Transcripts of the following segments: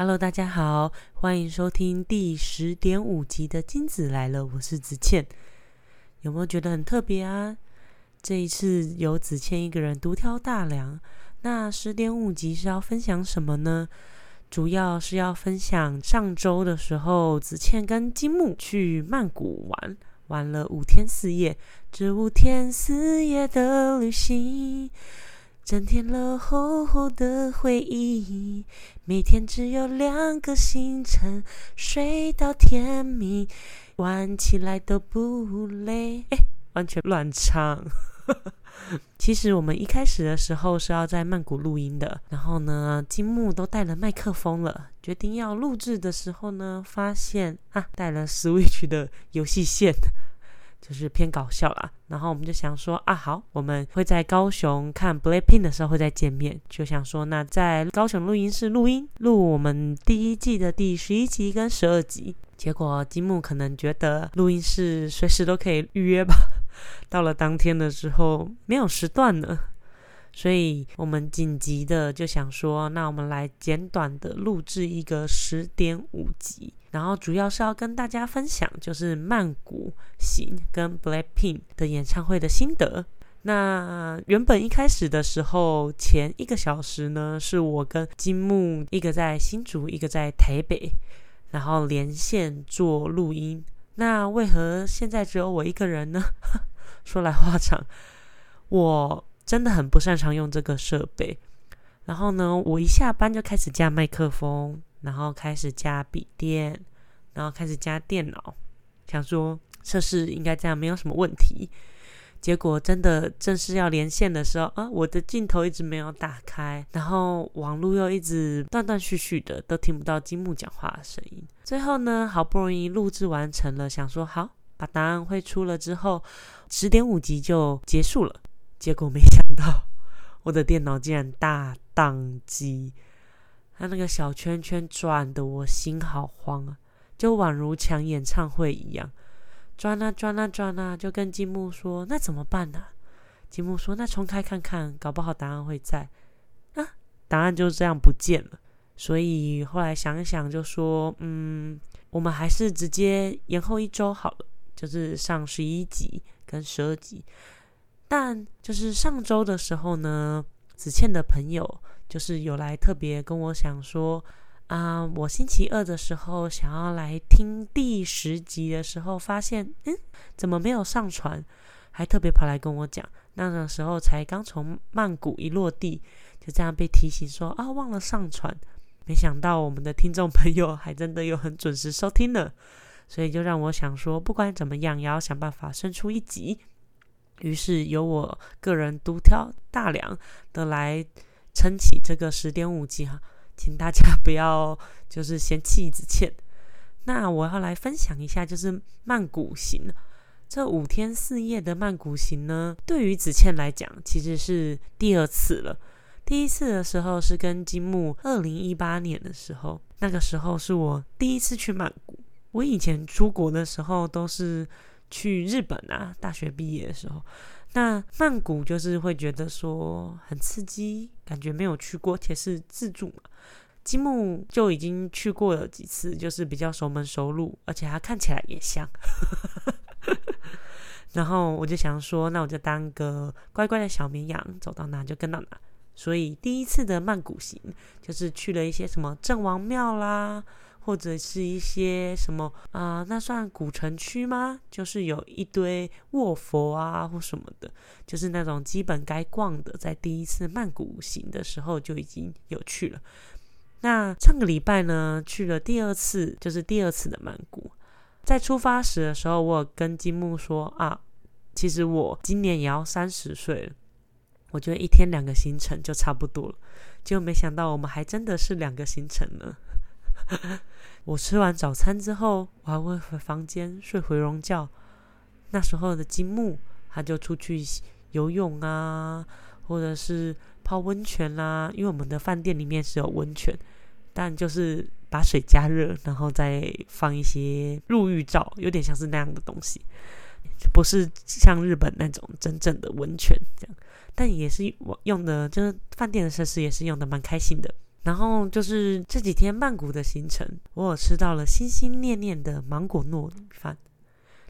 Hello，大家好，欢迎收听第十点五集的金子来了，我是子倩。有没有觉得很特别啊？这一次由子倩一个人独挑大梁。那十点五集是要分享什么呢？主要是要分享上周的时候，子倩跟金木去曼谷玩，玩了五天四夜。这五天四夜的旅行。增添了厚厚的回忆，每天只有两个星辰，睡到天明，玩起来都不累。哎，完全乱唱。其实我们一开始的时候是要在曼谷录音的，然后呢，金木都带了麦克风了，决定要录制的时候呢，发现啊，带了 Switch 的游戏线。就是偏搞笑啦，然后我们就想说啊，好，我们会在高雄看 Blackpink 的时候会再见面，就想说那在高雄录音室录音，录我们第一季的第十一集跟十二集。结果金木可能觉得录音室随时都可以预约吧，到了当天的时候没有时段了。所以我们紧急的就想说，那我们来简短的录制一个十点五集，然后主要是要跟大家分享，就是曼谷行跟 Blackpink 的演唱会的心得。那原本一开始的时候，前一个小时呢，是我跟金木一个在新竹，一个在台北，然后连线做录音。那为何现在只有我一个人呢？说来话长，我。真的很不擅长用这个设备，然后呢，我一下班就开始加麦克风，然后开始加笔电，然后开始加电脑，想说测试应该这样没有什么问题。结果真的正式要连线的时候啊，我的镜头一直没有打开，然后网络又一直断断续续的，都听不到金木讲话的声音。最后呢，好不容易录制完成了，想说好把答案会出了之后，十点五集就结束了。结果没想到，我的电脑竟然大宕机，它那个小圈圈转的，我心好慌啊，就宛如抢演唱会一样，转啊转啊转啊，就跟金木说：“那怎么办呢？”金木说：“那重开看看，搞不好答案会在。”啊，答案就这样不见了。所以后来想一想，就说：“嗯，我们还是直接延后一周好了，就是上十一集跟十二集。”但就是上周的时候呢，子倩的朋友就是有来特别跟我想说，啊，我星期二的时候想要来听第十集的时候，发现嗯，怎么没有上传？还特别跑来跟我讲，那个时候才刚从曼谷一落地，就这样被提醒说啊，忘了上传。没想到我们的听众朋友还真的有很准时收听呢，所以就让我想说，不管怎么样，也要想办法生出一集。于是由我个人独挑大梁的来撑起这个十点五集哈，请大家 不要就是嫌弃子倩。那我要来分享一下，就是曼谷行这五天四夜的曼谷行呢，对于子倩来讲其实是第二次了。第一次的时候是跟金木二零一八年的时候，那个时候是我第一次去曼谷。我以前出国的时候都是。去日本啊，大学毕业的时候，那曼谷就是会觉得说很刺激，感觉没有去过，且是自助嘛。金木就已经去过了几次，就是比较熟门熟路，而且他看起来也像。然后我就想说，那我就当个乖乖的小绵羊，走到哪就跟到哪。所以第一次的曼谷行，就是去了一些什么郑王庙啦。或者是一些什么啊？那算古城区吗？就是有一堆卧佛啊，或什么的，就是那种基本该逛的，在第一次曼谷行的时候就已经有去了。那上个礼拜呢，去了第二次，就是第二次的曼谷。在出发时的时候，我跟金木说啊，其实我今年也要三十岁了，我觉得一天两个行程就差不多了。结果没想到，我们还真的是两个行程呢。我吃完早餐之后，我还会回房间睡回笼觉。那时候的金木，他就出去游泳啊，或者是泡温泉啦。因为我们的饭店里面是有温泉，但就是把水加热，然后再放一些入浴罩，有点像是那样的东西，不是像日本那种真正的温泉这样。但也是我用的，就是饭店的设施也是用的蛮开心的。然后就是这几天曼谷的行程，我有吃到了心心念念的芒果糯米饭。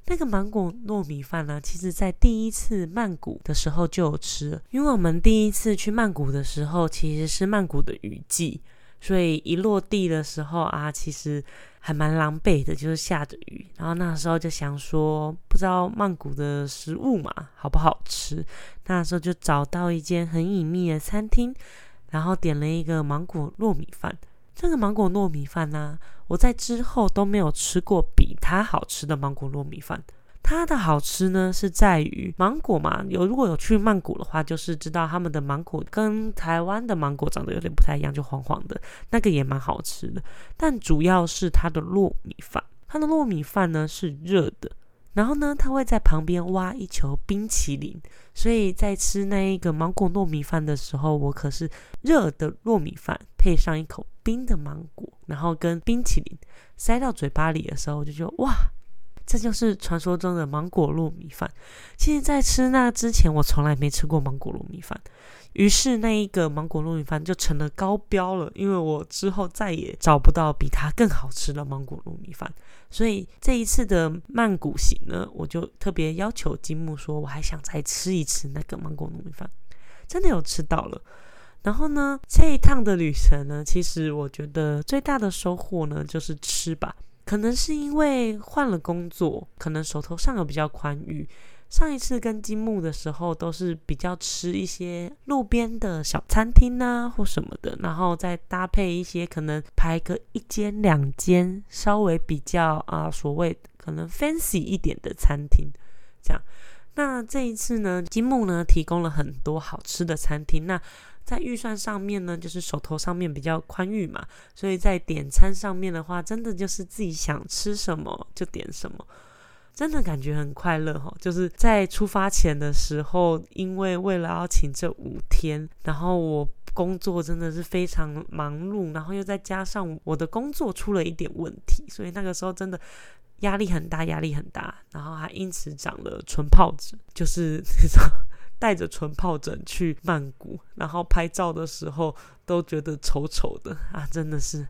那个芒果糯米饭呢，其实在第一次曼谷的时候就有吃，因为我们第一次去曼谷的时候，其实是曼谷的雨季，所以一落地的时候啊，其实还蛮狼狈的，就是下着雨。然后那时候就想说，不知道曼谷的食物嘛好不好吃，那时候就找到一间很隐秘的餐厅，然后点了一个芒果糯米饭。这个芒果糯米饭呢，我在之后都没有吃过比它好吃的芒果糯米饭。它的好吃呢，是在于芒果嘛，有如果有去曼谷的话，就是知道他们的芒果跟台湾的芒果长得有点不太一样，就黄黄的，那个也蛮好吃的。但主要是它的糯米饭，它的糯米饭呢是热的。然后呢，他会在旁边挖一球冰淇淋，所以在吃那一个芒果糯米饭的时候，我可是热的糯米饭配上一口冰的芒果，然后跟冰淇淋塞到嘴巴里的时候，我就觉得哇，这就是传说中的芒果糯米饭。其实，在吃那之前，我从来没吃过芒果糯米饭。于是那一个芒果糯米饭就成了高标了，因为我之后再也找不到比它更好吃的芒果糯米饭。所以这一次的曼谷行呢，我就特别要求金木说，我还想再吃一次那个芒果糯米饭，真的有吃到了。然后呢，这一趟的旅程呢，其实我觉得最大的收获呢，就是吃吧。可能是因为换了工作，可能手头上有比较宽裕。上一次跟金木的时候，都是比较吃一些路边的小餐厅啊，或什么的，然后再搭配一些可能排个一间两间，稍微比较啊所谓可能 fancy 一点的餐厅，这样。那这一次呢，金木呢提供了很多好吃的餐厅，那在预算上面呢，就是手头上面比较宽裕嘛，所以在点餐上面的话，真的就是自己想吃什么就点什么。真的感觉很快乐哈，就是在出发前的时候，因为为了要请这五天，然后我工作真的是非常忙碌，然后又再加上我的工作出了一点问题，所以那个时候真的压力很大，压力很大，然后还因此长了唇疱疹，就是那 种带着纯疱疹去曼谷，然后拍照的时候都觉得丑丑的啊，真的是。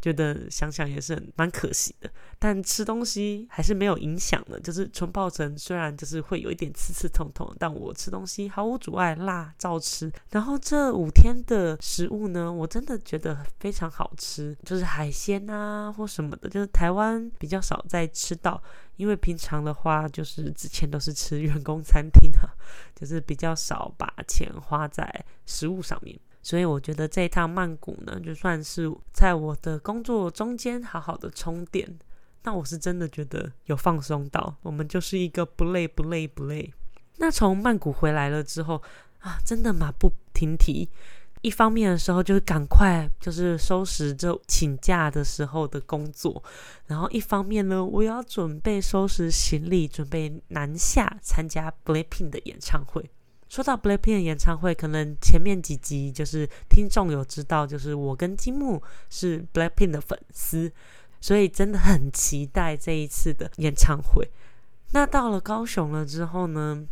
觉得想想也是蛮可惜的，但吃东西还是没有影响的。就是纯疱疹虽然就是会有一点刺刺痛痛，但我吃东西毫无阻碍，辣照吃。然后这五天的食物呢，我真的觉得非常好吃，就是海鲜啊或什么的，就是台湾比较少在吃到，因为平常的话就是之前都是吃员工餐厅啊，就是比较少把钱花在食物上面。所以我觉得这一趟曼谷呢，就算是在我的工作中间好好的充电，那我是真的觉得有放松到。我们就是一个不累不累不累。那从曼谷回来了之后啊，真的马不停蹄。一方面的时候就是赶快就是收拾这请假的时候的工作，然后一方面呢，我要准备收拾行李，准备南下参加 Blackpink 的演唱会。说到 Blackpink 演唱会，可能前面几集就是听众有知道，就是我跟金木是 Blackpink 的粉丝，所以真的很期待这一次的演唱会。那到了高雄了之后呢？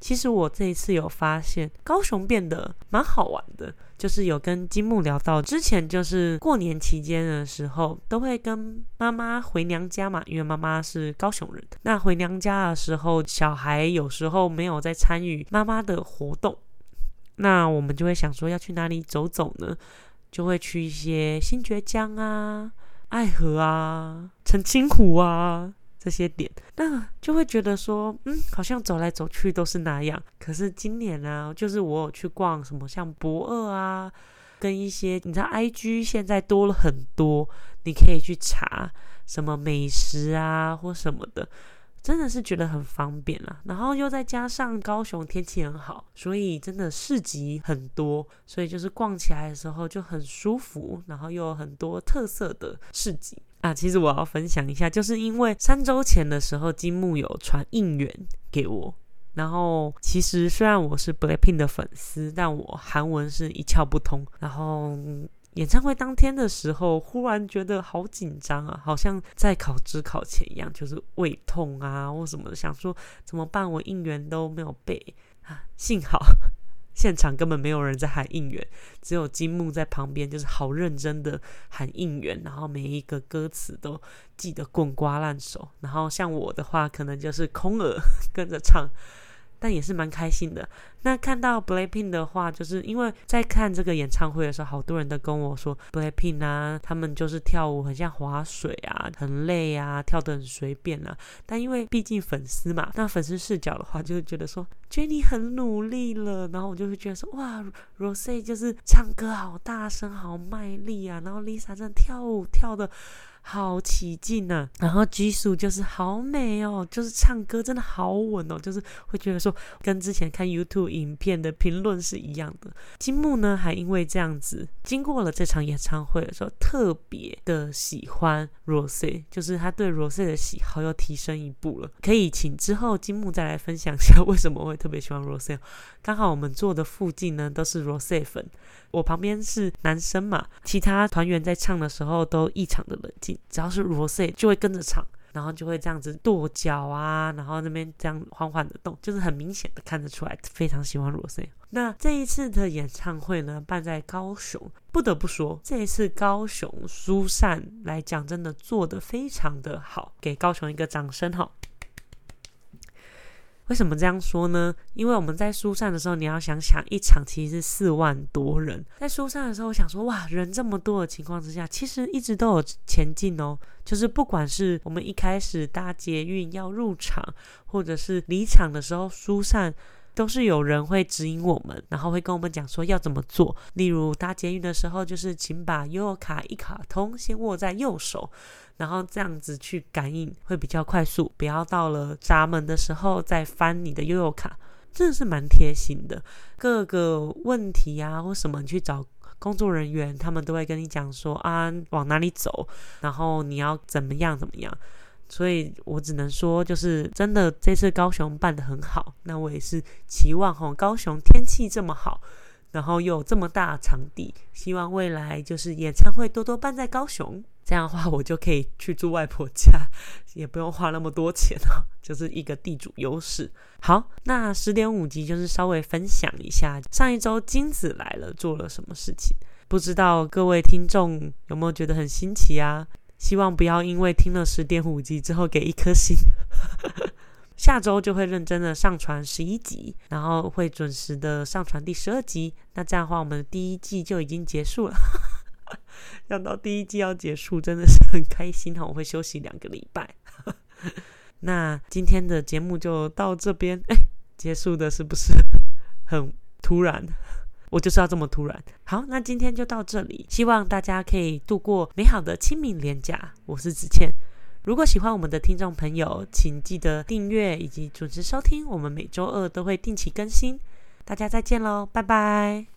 其实我这一次有发现，高雄变得蛮好玩的。就是有跟金木聊到，之前就是过年期间的时候，都会跟妈妈回娘家嘛，因为妈妈是高雄人。那回娘家的时候，小孩有时候没有在参与妈妈的活动，那我们就会想说要去哪里走走呢？就会去一些新觉江啊、爱河啊、澄清湖啊。这些点，那就会觉得说，嗯，好像走来走去都是那样。可是今年呢，就是我有去逛什么像博二啊，跟一些你知道，IG 现在多了很多，你可以去查什么美食啊或什么的，真的是觉得很方便啦。然后又再加上高雄天气很好，所以真的市集很多，所以就是逛起来的时候就很舒服，然后又有很多特色的市集。啊，其实我要分享一下，就是因为三周前的时候，金木有传应援给我。然后，其实虽然我是 Blackpink 的粉丝，但我韩文是一窍不通。然后演唱会当天的时候，忽然觉得好紧张啊，好像在考职考前一样，就是胃痛啊或什么的，想说怎么办？我应援都没有背啊，幸好。现场根本没有人在喊应援，只有金木在旁边，就是好认真的喊应援，然后每一个歌词都记得滚瓜烂熟。然后像我的话，可能就是空耳 跟着唱。但也是蛮开心的。那看到 Blackpink 的话，就是因为在看这个演唱会的时候，好多人都跟我说 Blackpink 啊，他们就是跳舞很像划水啊，很累啊，跳得很随便啊。但因为毕竟粉丝嘛，那粉丝视角的话，就会觉得说 Jennie 很努力了，然后我就会觉得说哇，Rose 就是唱歌好大声，好卖力啊，然后 Lisa 真的跳舞跳的。好起劲呐！然后 G 数就是好美哦，就是唱歌真的好稳哦，就是会觉得说跟之前看 YouTube 影片的评论是一样的。金木呢，还因为这样子，经过了这场演唱会的时候，特别的喜欢 Rose，就是他对 Rose 的喜好又提升一步了。可以请之后金木再来分享一下为什么会特别喜欢 Rose。刚好我们坐的附近呢都是 Rose 粉，我旁边是男生嘛，其他团员在唱的时候都异常的冷静。只要是 Rose 就会跟着唱，然后就会这样子跺脚啊，然后那边这样缓缓的动，就是很明显的看得出来非常喜欢 Rose。那这一次的演唱会呢，办在高雄，不得不说这一次高雄疏散来讲，真的做的非常的好，给高雄一个掌声哈。为什么这样说呢？因为我们在疏散的时候，你要想想，一场其实是四万多人。在疏散的时候，我想说，哇，人这么多的情况之下，其实一直都有前进哦。就是不管是我们一开始搭捷运要入场，或者是离场的时候疏散。都是有人会指引我们，然后会跟我们讲说要怎么做。例如搭捷运的时候，就是请把悠游卡一卡通先握在右手，然后这样子去感应会比较快速。不要到了闸门的时候再翻你的悠游卡，真的是蛮贴心的。各个问题啊或什么，你去找工作人员，他们都会跟你讲说啊往哪里走，然后你要怎么样怎么样。所以我只能说，就是真的这次高雄办的很好。那我也是期望哈，高雄天气这么好，然后又有这么大场地，希望未来就是演唱会多多办在高雄。这样的话，我就可以去住外婆家，也不用花那么多钱哦，就是一个地主优势。好，那十点五集就是稍微分享一下上一周金子来了做了什么事情，不知道各位听众有没有觉得很新奇啊？希望不要因为听了十点五集之后给一颗星，下周就会认真的上传十一集，然后会准时的上传第十二集。那这样的话，我们的第一季就已经结束了。想到第一季要结束，真的是很开心哈！我会休息两个礼拜。那今天的节目就到这边，哎，结束的是不是很突然？我就是要这么突然。好，那今天就到这里，希望大家可以度过美好的清明连假。我是子倩，如果喜欢我们的听众朋友，请记得订阅以及准时收听，我们每周二都会定期更新。大家再见喽，拜拜。